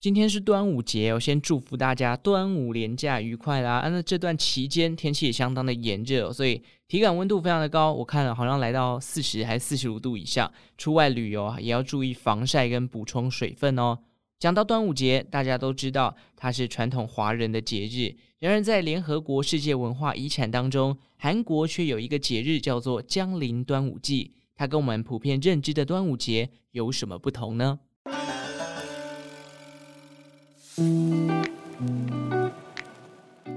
今天是端午节，我先祝福大家端午连假愉快啦！啊，那这段期间天气也相当的炎热，所以体感温度非常的高，我看了好像来到四十还是四十五度以上。出外旅游也要注意防晒跟补充水分哦。讲到端午节，大家都知道它是传统华人的节日。然而，在联合国世界文化遗产当中，韩国却有一个节日叫做江陵端午祭。它跟我们普遍认知的端午节有什么不同呢？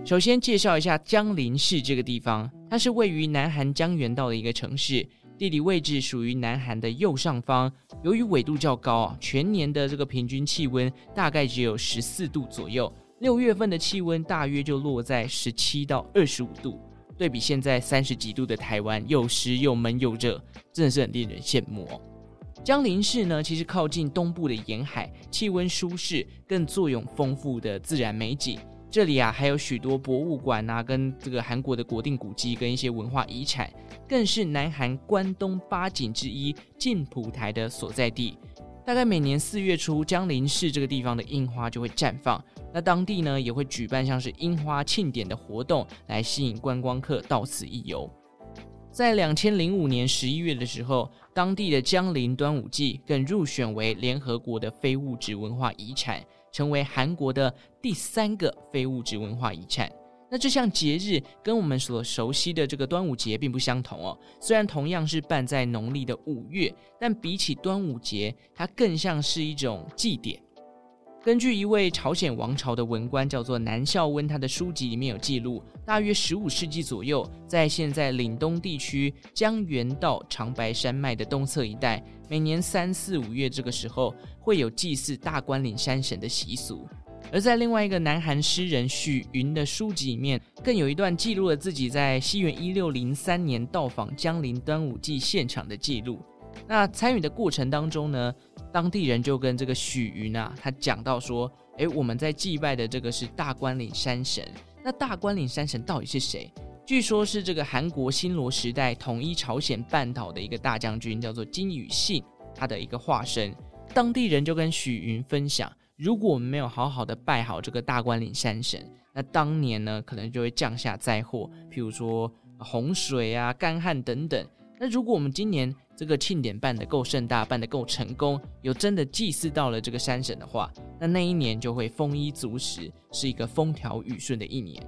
首先介绍一下江陵市这个地方，它是位于南韩江原道的一个城市，地理位置属于南韩的右上方。由于纬度较高啊，全年的这个平均气温大概只有十四度左右，六月份的气温大约就落在十七到二十五度。对比现在三十几度的台湾，又湿又闷又热，真的是很令人羡慕哦。江陵市呢，其实靠近东部的沿海，气温舒适，更坐拥丰富的自然美景。这里啊，还有许多博物馆啊，跟这个韩国的国定古迹，跟一些文化遗产，更是南韩关东八景之一晋普台的所在地。大概每年四月初，江陵市这个地方的樱花就会绽放，那当地呢也会举办像是樱花庆典的活动，来吸引观光客到此一游。在两千零五年十一月的时候，当地的江陵端午祭更入选为联合国的非物质文化遗产，成为韩国的第三个非物质文化遗产。那这项节日跟我们所熟悉的这个端午节并不相同哦。虽然同样是办在农历的五月，但比起端午节，它更像是一种祭典。根据一位朝鲜王朝的文官叫做南孝温，他的书籍里面有记录，大约十五世纪左右，在现在岭东地区江原道长白山脉的东侧一带，每年三四五月这个时候会有祭祀大关岭山神的习俗。而在另外一个南韩诗人许云的书籍里面，更有一段记录了自己在西元一六零三年到访江陵端午祭现场的记录。那参与的过程当中呢，当地人就跟这个许云啊，他讲到说，诶，我们在祭拜的这个是大关岭山神。那大关岭山神到底是谁？据说是这个韩国新罗时代统一朝鲜半岛的一个大将军，叫做金宇信，他的一个化身。当地人就跟许云分享，如果我们没有好好的拜好这个大关岭山神，那当年呢，可能就会降下灾祸，譬如说洪水啊、干旱等等。那如果我们今年这个庆典办得够盛大，办得够成功，有真的祭祀到了这个山神的话，那那一年就会丰衣足食，是一个风调雨顺的一年。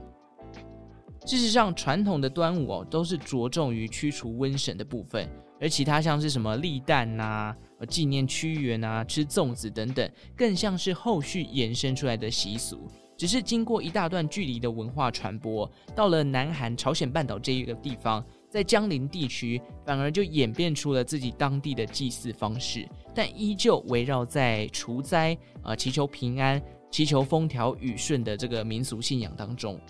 事实上，传统的端午哦，都是着重于驱除瘟神的部分，而其他像是什么立蛋呐、纪念屈原啊、吃粽子等等，更像是后续延伸出来的习俗。只是经过一大段距离的文化传播，到了南韩朝鲜半岛这一个地方。在江陵地区，反而就演变出了自己当地的祭祀方式，但依旧围绕在除灾、呃祈求平安、祈求风调雨顺的这个民俗信仰当中。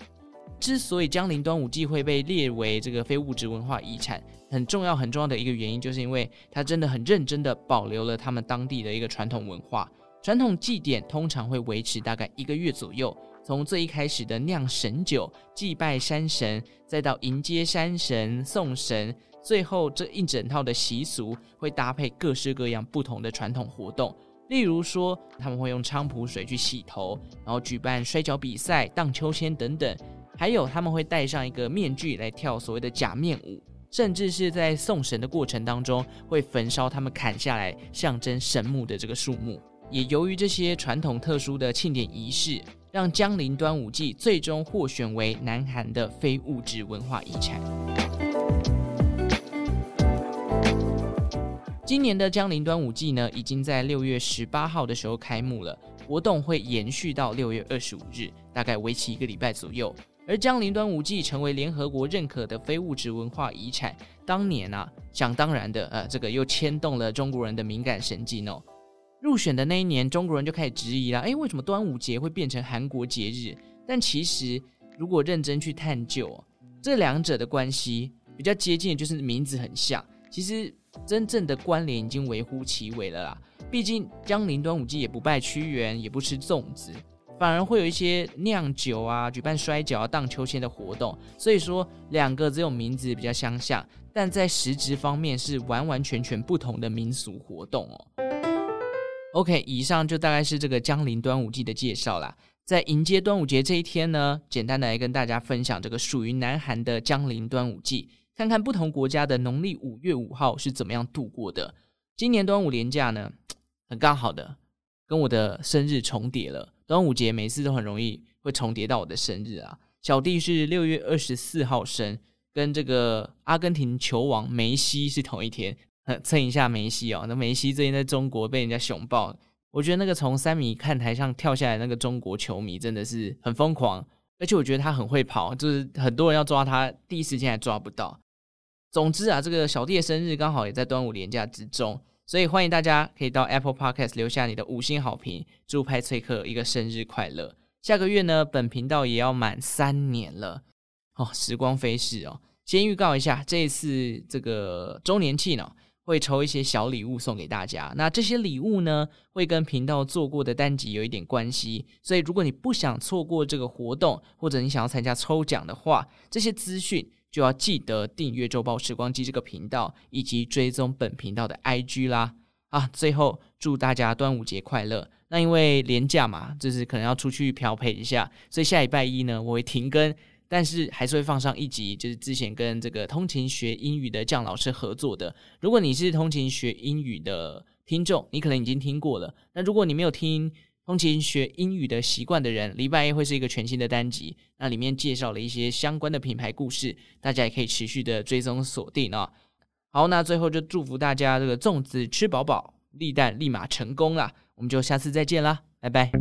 之所以江陵端午祭会被列为这个非物质文化遗产，很重要很重要的一个原因，就是因为它真的很认真的保留了他们当地的一个传统文化。传统祭典通常会维持大概一个月左右。从最一开始的酿神酒、祭拜山神，再到迎接山神、送神，最后这一整套的习俗会搭配各式各样不同的传统活动。例如说，他们会用菖蒲水去洗头，然后举办摔跤比赛、荡秋千等等。还有他们会戴上一个面具来跳所谓的假面舞，甚至是在送神的过程当中会焚烧他们砍下来象征神木的这个树木。也由于这些传统特殊的庆典仪式，让江陵端午祭最终获选为南韩的非物质文化遗产。今年的江陵端午祭呢，已经在六月十八号的时候开幕了，活动会延续到六月二十五日，大概为期一个礼拜左右。而江陵端午祭成为联合国认可的非物质文化遗产，当年啊，想当然的，呃，这个又牵动了中国人的敏感神经哦。入选的那一年，中国人就开始质疑了：诶，为什么端午节会变成韩国节日？但其实，如果认真去探究，这两者的关系比较接近的就是名字很像。其实真正的关联已经微乎其微了啦。毕竟江陵端午祭也不拜屈原，也不吃粽子，反而会有一些酿酒啊、举办摔跤啊、荡秋千的活动。所以说，两个只有名字比较相像，但在实质方面是完完全全不同的民俗活动哦。OK，以上就大概是这个江陵端午祭的介绍啦。在迎接端午节这一天呢，简单的来跟大家分享这个属于南韩的江陵端午祭，看看不同国家的农历五月五号是怎么样度过的。今年端午连假呢，很刚好的跟我的生日重叠了。端午节每次都很容易会重叠到我的生日啊。小弟是六月二十四号生，跟这个阿根廷球王梅西是同一天，蹭一下梅西哦。那梅西最近在中国被人家熊抱。我觉得那个从三米看台上跳下来那个中国球迷真的是很疯狂，而且我觉得他很会跑，就是很多人要抓他，第一时间还抓不到。总之啊，这个小弟的生日刚好也在端午连假之中，所以欢迎大家可以到 Apple Podcast 留下你的五星好评，祝派翠克一个生日快乐。下个月呢，本频道也要满三年了哦，时光飞逝哦。先预告一下，这一次这个周年庆呢。会抽一些小礼物送给大家，那这些礼物呢，会跟频道做过的单集有一点关系，所以如果你不想错过这个活动，或者你想要参加抽奖的话，这些资讯就要记得订阅周报时光机这个频道，以及追踪本频道的 IG 啦。啊，最后祝大家端午节快乐。那因为连假嘛，就是可能要出去漂配一下，所以下礼拜一呢，我会停更。但是还是会放上一集，就是之前跟这个通勤学英语的酱老师合作的。如果你是通勤学英语的听众，你可能已经听过了。那如果你没有听通勤学英语的习惯的人，礼拜一会是一个全新的单集，那里面介绍了一些相关的品牌故事，大家也可以持续的追踪锁定哦。好，那最后就祝福大家这个粽子吃饱饱，立蛋立马成功啦！我们就下次再见啦，拜拜。